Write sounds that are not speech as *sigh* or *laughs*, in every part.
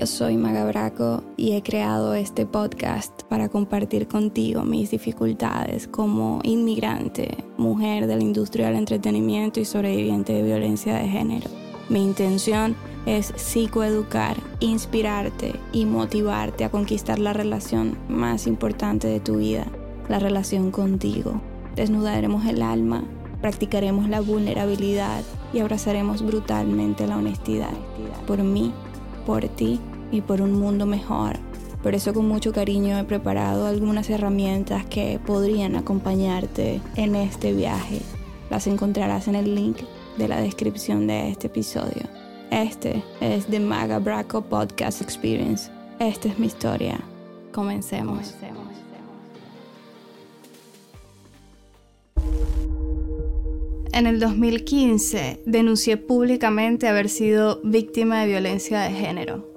Yo soy Maga Braco y he creado este podcast para compartir contigo mis dificultades como inmigrante, mujer de la industria del entretenimiento y sobreviviente de violencia de género. Mi intención es psicoeducar, inspirarte y motivarte a conquistar la relación más importante de tu vida, la relación contigo. Desnudaremos el alma, practicaremos la vulnerabilidad y abrazaremos brutalmente la honestidad. Por mí, por ti y por un mundo mejor. Por eso con mucho cariño he preparado algunas herramientas que podrían acompañarte en este viaje. Las encontrarás en el link de la descripción de este episodio. Este es The Maga Braco Podcast Experience. Esta es mi historia. Comencemos. En el 2015 denuncié públicamente haber sido víctima de violencia de género,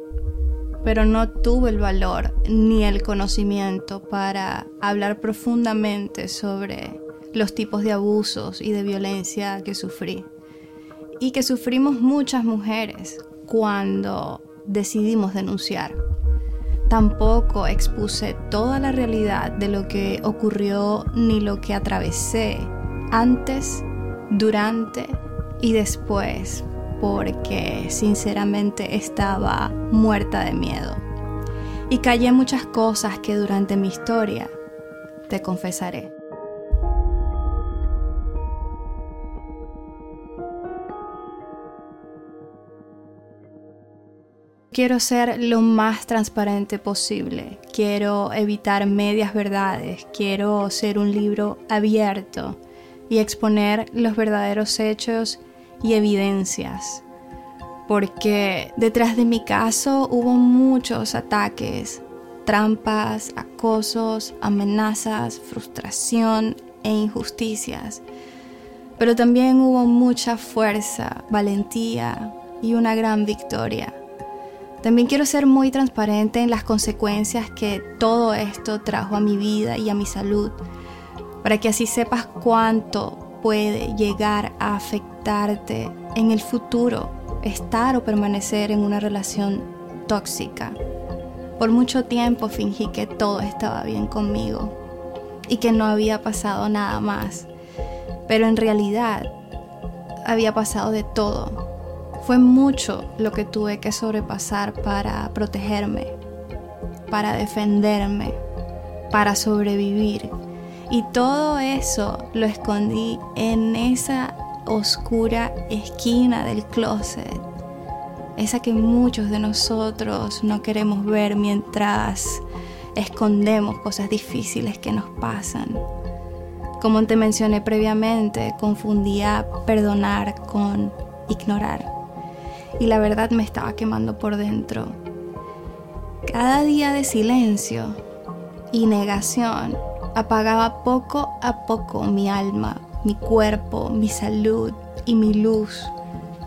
pero no tuve el valor ni el conocimiento para hablar profundamente sobre los tipos de abusos y de violencia que sufrí y que sufrimos muchas mujeres cuando decidimos denunciar. Tampoco expuse toda la realidad de lo que ocurrió ni lo que atravesé antes durante y después, porque sinceramente estaba muerta de miedo. Y callé muchas cosas que durante mi historia te confesaré. Quiero ser lo más transparente posible, quiero evitar medias verdades, quiero ser un libro abierto y exponer los verdaderos hechos y evidencias. Porque detrás de mi caso hubo muchos ataques, trampas, acosos, amenazas, frustración e injusticias. Pero también hubo mucha fuerza, valentía y una gran victoria. También quiero ser muy transparente en las consecuencias que todo esto trajo a mi vida y a mi salud para que así sepas cuánto puede llegar a afectarte en el futuro estar o permanecer en una relación tóxica. Por mucho tiempo fingí que todo estaba bien conmigo y que no había pasado nada más, pero en realidad había pasado de todo. Fue mucho lo que tuve que sobrepasar para protegerme, para defenderme, para sobrevivir y todo eso lo escondí en esa oscura esquina del closet. Esa que muchos de nosotros no queremos ver mientras escondemos cosas difíciles que nos pasan. Como te mencioné previamente, confundía perdonar con ignorar. Y la verdad me estaba quemando por dentro. Cada día de silencio y negación apagaba poco a poco mi alma, mi cuerpo, mi salud y mi luz,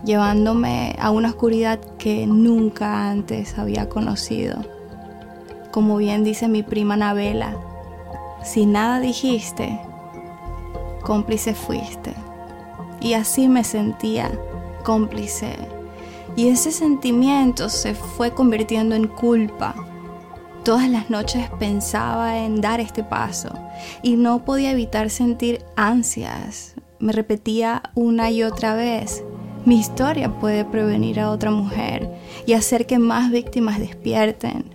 llevándome a una oscuridad que nunca antes había conocido. Como bien dice mi prima Nabela, si nada dijiste, cómplice fuiste. Y así me sentía cómplice. Y ese sentimiento se fue convirtiendo en culpa Todas las noches pensaba en dar este paso y no podía evitar sentir ansias. Me repetía una y otra vez, mi historia puede prevenir a otra mujer y hacer que más víctimas despierten.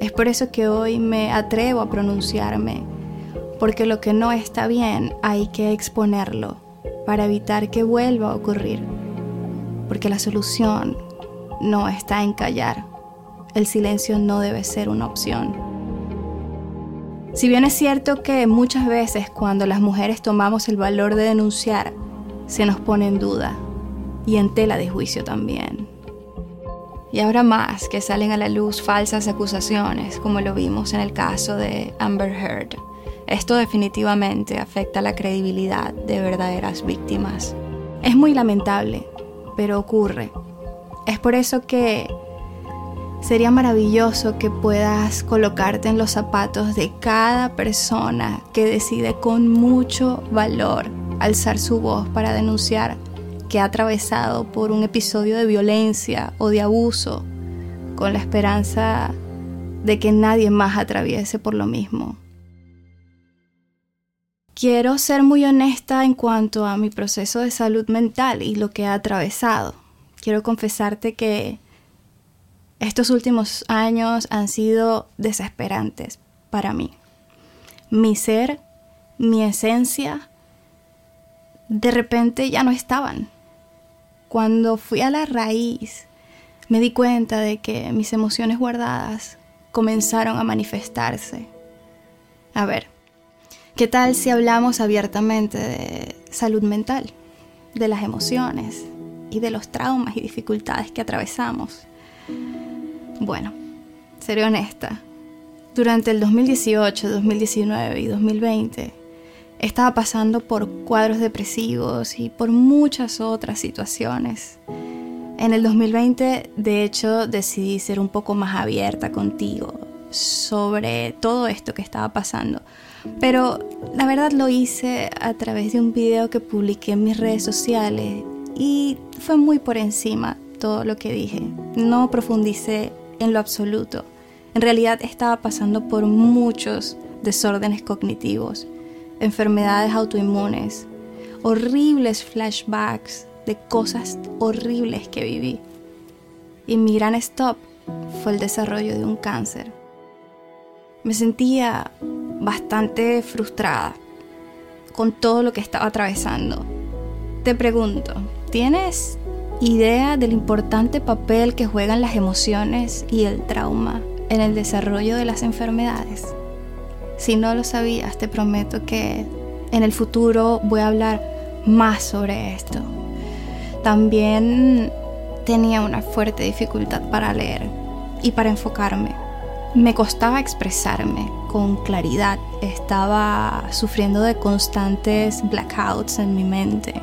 Es por eso que hoy me atrevo a pronunciarme, porque lo que no está bien hay que exponerlo para evitar que vuelva a ocurrir, porque la solución no está en callar el silencio no debe ser una opción. Si bien es cierto que muchas veces cuando las mujeres tomamos el valor de denunciar, se nos pone en duda y en tela de juicio también. Y ahora más que salen a la luz falsas acusaciones, como lo vimos en el caso de Amber Heard. Esto definitivamente afecta la credibilidad de verdaderas víctimas. Es muy lamentable, pero ocurre. Es por eso que Sería maravilloso que puedas colocarte en los zapatos de cada persona que decide con mucho valor alzar su voz para denunciar que ha atravesado por un episodio de violencia o de abuso, con la esperanza de que nadie más atraviese por lo mismo. Quiero ser muy honesta en cuanto a mi proceso de salud mental y lo que he atravesado. Quiero confesarte que estos últimos años han sido desesperantes para mí. Mi ser, mi esencia, de repente ya no estaban. Cuando fui a la raíz, me di cuenta de que mis emociones guardadas comenzaron a manifestarse. A ver, ¿qué tal si hablamos abiertamente de salud mental, de las emociones y de los traumas y dificultades que atravesamos? Bueno, seré honesta. Durante el 2018, 2019 y 2020 estaba pasando por cuadros depresivos y por muchas otras situaciones. En el 2020, de hecho, decidí ser un poco más abierta contigo sobre todo esto que estaba pasando. Pero la verdad lo hice a través de un video que publiqué en mis redes sociales y fue muy por encima todo lo que dije. No profundicé en lo absoluto. En realidad estaba pasando por muchos desórdenes cognitivos, enfermedades autoinmunes, horribles flashbacks de cosas horribles que viví. Y mi gran stop fue el desarrollo de un cáncer. Me sentía bastante frustrada con todo lo que estaba atravesando. Te pregunto, ¿tienes idea del importante papel que juegan las emociones y el trauma en el desarrollo de las enfermedades. Si no lo sabías, te prometo que en el futuro voy a hablar más sobre esto. También tenía una fuerte dificultad para leer y para enfocarme. Me costaba expresarme con claridad. Estaba sufriendo de constantes blackouts en mi mente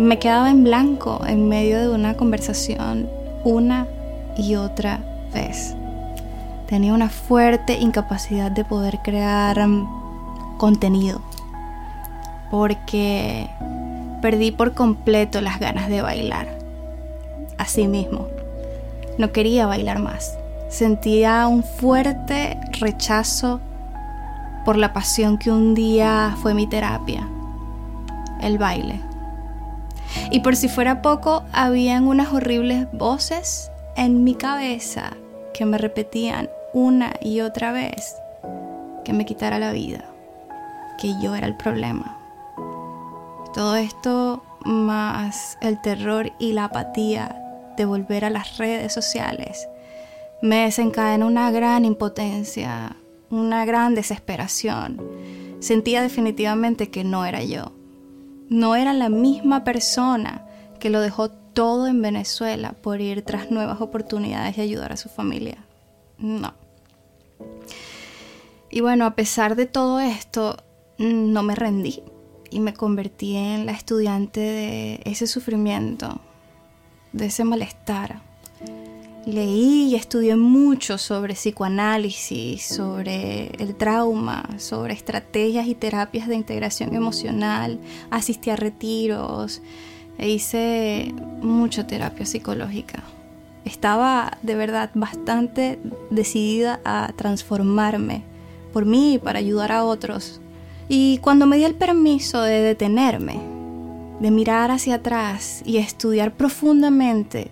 me quedaba en blanco en medio de una conversación una y otra vez. Tenía una fuerte incapacidad de poder crear mm, contenido porque perdí por completo las ganas de bailar. Así mismo, no quería bailar más. Sentía un fuerte rechazo por la pasión que un día fue mi terapia, el baile. Y por si fuera poco, habían unas horribles voces en mi cabeza que me repetían una y otra vez que me quitara la vida, que yo era el problema. Todo esto más el terror y la apatía de volver a las redes sociales me desencadenó una gran impotencia, una gran desesperación. Sentía definitivamente que no era yo no era la misma persona que lo dejó todo en Venezuela por ir tras nuevas oportunidades y ayudar a su familia. No. Y bueno, a pesar de todo esto, no me rendí y me convertí en la estudiante de ese sufrimiento, de ese malestar Leí y estudié mucho sobre psicoanálisis, sobre el trauma, sobre estrategias y terapias de integración emocional, asistí a retiros e hice mucha terapia psicológica. Estaba de verdad bastante decidida a transformarme por mí y para ayudar a otros. Y cuando me di el permiso de detenerme, de mirar hacia atrás y estudiar profundamente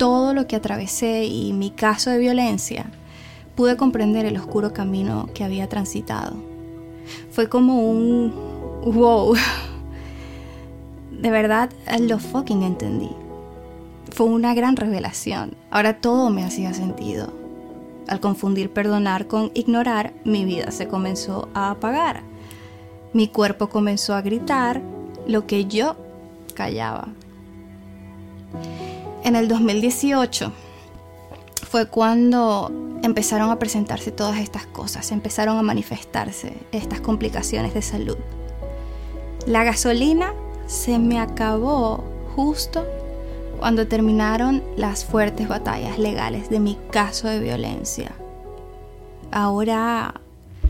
todo lo que atravesé y mi caso de violencia, pude comprender el oscuro camino que había transitado. Fue como un wow. *laughs* De verdad, lo fucking entendí. Fue una gran revelación. Ahora todo me hacía sentido. Al confundir perdonar con ignorar, mi vida se comenzó a apagar. Mi cuerpo comenzó a gritar lo que yo callaba. En el 2018 fue cuando empezaron a presentarse todas estas cosas, empezaron a manifestarse estas complicaciones de salud. La gasolina se me acabó justo cuando terminaron las fuertes batallas legales de mi caso de violencia. Ahora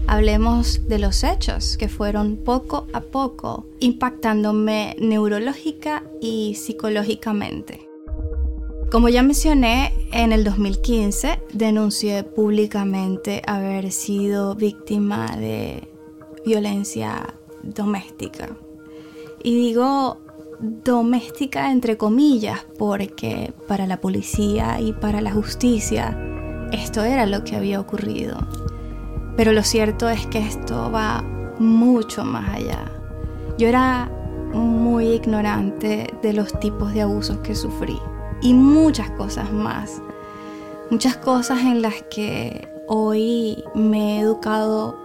hablemos de los hechos que fueron poco a poco impactándome neurológica y psicológicamente. Como ya mencioné, en el 2015 denuncié públicamente haber sido víctima de violencia doméstica. Y digo doméstica entre comillas porque para la policía y para la justicia esto era lo que había ocurrido. Pero lo cierto es que esto va mucho más allá. Yo era muy ignorante de los tipos de abusos que sufrí y muchas cosas más. Muchas cosas en las que hoy me he educado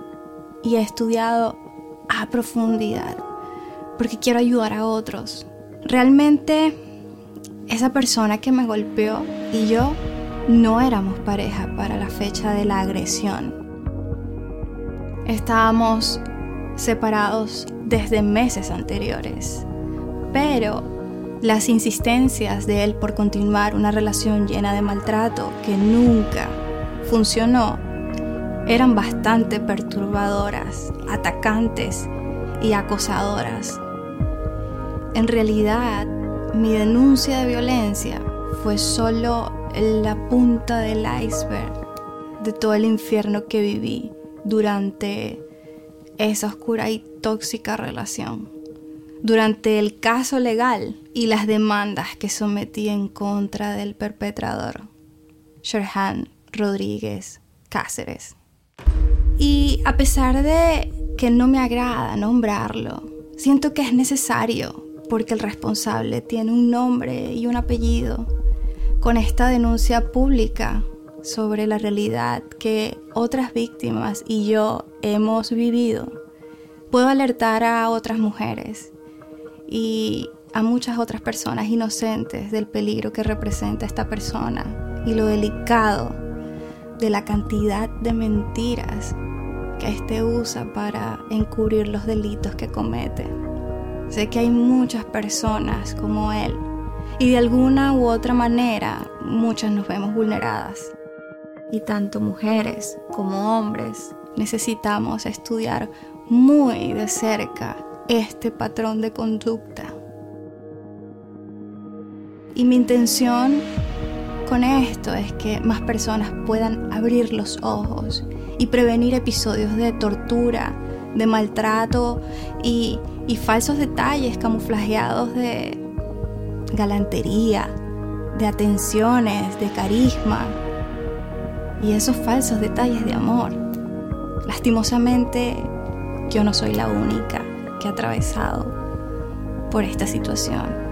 y he estudiado a profundidad porque quiero ayudar a otros. Realmente esa persona que me golpeó y yo no éramos pareja para la fecha de la agresión. Estábamos separados desde meses anteriores, pero las insistencias de él por continuar una relación llena de maltrato que nunca funcionó eran bastante perturbadoras, atacantes y acosadoras. En realidad, mi denuncia de violencia fue solo la punta del iceberg de todo el infierno que viví durante esa oscura y tóxica relación. Durante el caso legal y las demandas que sometí en contra del perpetrador, Sherhan Rodríguez Cáceres. Y a pesar de que no me agrada nombrarlo, siento que es necesario porque el responsable tiene un nombre y un apellido. Con esta denuncia pública sobre la realidad que otras víctimas y yo hemos vivido, puedo alertar a otras mujeres y a muchas otras personas inocentes del peligro que representa esta persona y lo delicado de la cantidad de mentiras que éste usa para encubrir los delitos que comete. Sé que hay muchas personas como él y de alguna u otra manera muchas nos vemos vulneradas. Y tanto mujeres como hombres necesitamos estudiar muy de cerca este patrón de conducta. Y mi intención con esto es que más personas puedan abrir los ojos y prevenir episodios de tortura, de maltrato y, falsos detalles camuflajeados de galantería, de atenciones, de carisma y esos falsos detalles de amor. Lastimosamente, yo no soy la única que ha atravesado por esta situación.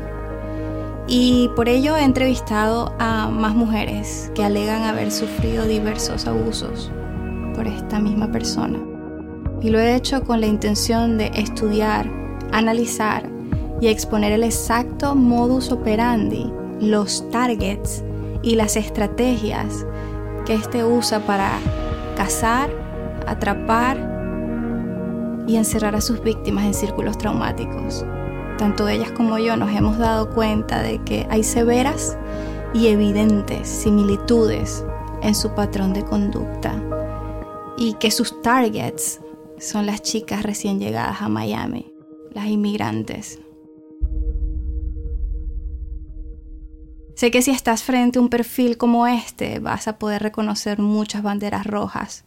Y por ello he entrevistado a más mujeres que alegan haber sufrido diversos abusos por esta misma persona. Y lo he hecho con la intención de estudiar, analizar y exponer el exacto modus operandi, los targets y las estrategias que éste usa para cazar, atrapar y encerrar a sus víctimas en círculos traumáticos tanto ellas como yo nos hemos dado cuenta de que hay severas y evidentes similitudes en su patrón de conducta y que sus targets son las chicas recién llegadas a Miami, las inmigrantes. Sé que si estás frente a un perfil como este vas a poder reconocer muchas banderas rojas.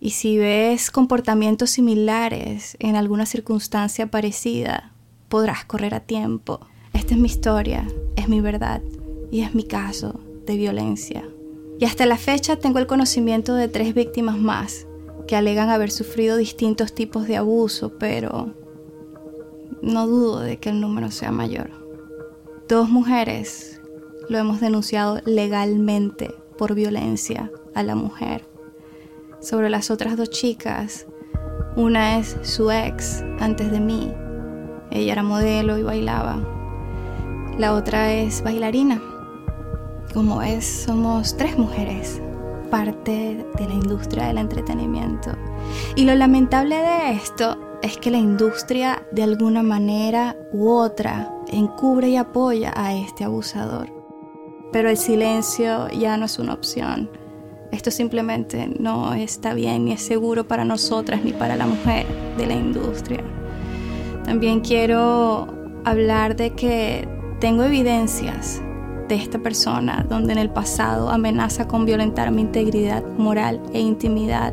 Y si ves comportamientos similares en alguna circunstancia parecida, podrás correr a tiempo. Esta es mi historia, es mi verdad y es mi caso de violencia. Y hasta la fecha tengo el conocimiento de tres víctimas más que alegan haber sufrido distintos tipos de abuso, pero no dudo de que el número sea mayor. Dos mujeres lo hemos denunciado legalmente por violencia a la mujer. Sobre las otras dos chicas, una es su ex antes de mí ella era modelo y bailaba. La otra es bailarina. Como es, somos tres mujeres, parte de la industria del entretenimiento. Y lo lamentable de esto es que la industria de alguna manera u otra encubre y apoya a este abusador. Pero el silencio ya no es una opción. Esto simplemente no está bien ni es seguro para nosotras ni para la mujer de la industria. También quiero hablar de que tengo evidencias de esta persona, donde en el pasado amenaza con violentar mi integridad moral e intimidad,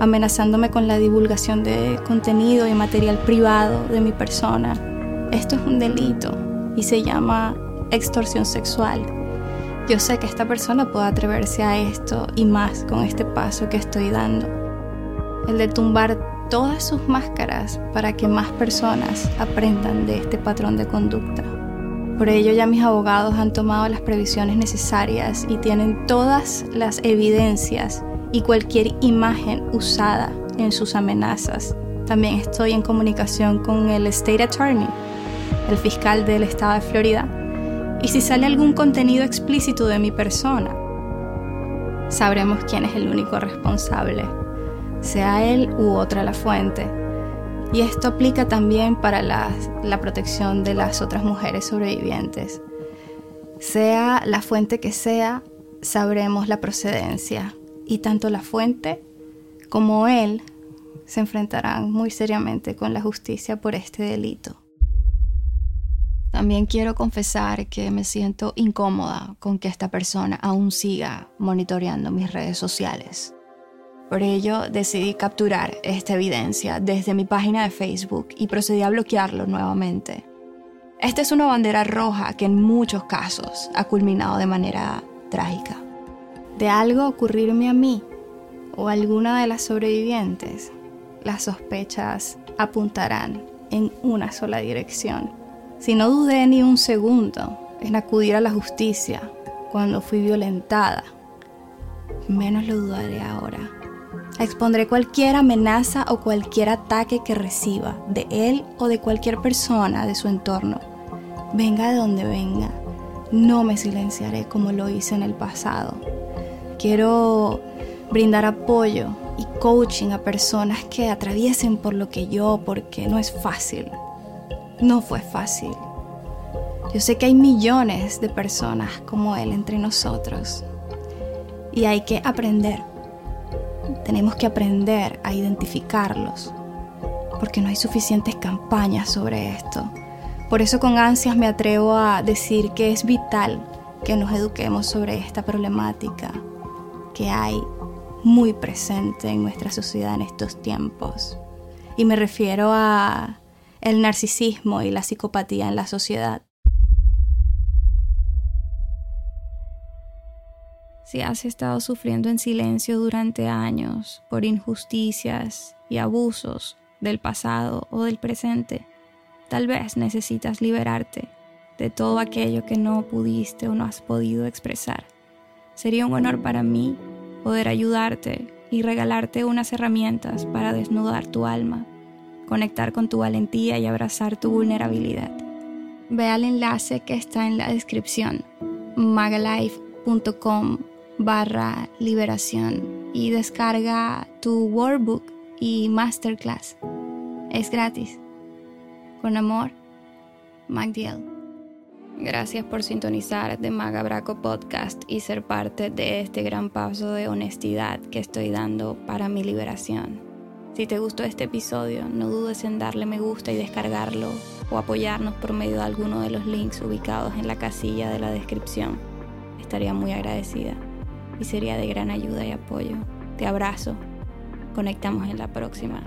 amenazándome con la divulgación de contenido y material privado de mi persona. Esto es un delito y se llama extorsión sexual. Yo sé que esta persona puede atreverse a esto y más con este paso que estoy dando. El de tumbar todas sus máscaras para que más personas aprendan de este patrón de conducta. Por ello ya mis abogados han tomado las previsiones necesarias y tienen todas las evidencias y cualquier imagen usada en sus amenazas. También estoy en comunicación con el State Attorney, el fiscal del estado de Florida, y si sale algún contenido explícito de mi persona, sabremos quién es el único responsable, sea él u otra la fuente. Y esto aplica también para la, la protección de las otras mujeres sobrevivientes. Sea la fuente que sea, sabremos la procedencia y tanto la fuente como él se enfrentarán muy seriamente con la justicia por este delito. También quiero confesar que me siento incómoda con que esta persona aún siga monitoreando mis redes sociales. Por ello decidí capturar esta evidencia desde mi página de Facebook y procedí a bloquearlo nuevamente. Esta es una bandera roja que en muchos casos ha culminado de manera trágica. De algo ocurrirme a mí o a alguna de las sobrevivientes, las sospechas apuntarán en una sola dirección. Si no dudé ni un segundo en acudir a la justicia cuando fui violentada, menos lo dudaré ahora. Expondré cualquier amenaza o cualquier ataque que reciba de él o de cualquier persona de su entorno. Venga de donde venga, no me silenciaré como lo hice en el pasado. Quiero brindar apoyo y coaching a personas que atraviesen por lo que yo, porque no es fácil. No fue fácil. Yo sé que hay millones de personas como él entre nosotros y hay que aprender tenemos que aprender a identificarlos, porque no hay suficientes campañas sobre esto. Por eso con ansias me atrevo a decir que es vital que nos eduquemos sobre esta problemática que hay muy presente en nuestra sociedad en estos tiempos. Y me refiero a el narcisismo y la psicopatía en la sociedad. si has estado sufriendo en silencio durante años por injusticias y abusos del pasado o del presente, tal vez necesitas liberarte de todo aquello que no pudiste o no has podido expresar. Sería un honor para mí poder ayudarte y regalarte unas herramientas para desnudar tu alma, conectar con tu valentía y abrazar tu vulnerabilidad. Ve al enlace que está en la descripción, magalife.com barra liberación y descarga tu workbook y masterclass. Es gratis. Con amor, Magdiel. Gracias por sintonizar de Magabraco Podcast y ser parte de este gran paso de honestidad que estoy dando para mi liberación. Si te gustó este episodio, no dudes en darle me gusta y descargarlo o apoyarnos por medio de alguno de los links ubicados en la casilla de la descripción. Estaría muy agradecida y sería de gran ayuda y apoyo. Te abrazo. Conectamos en la próxima.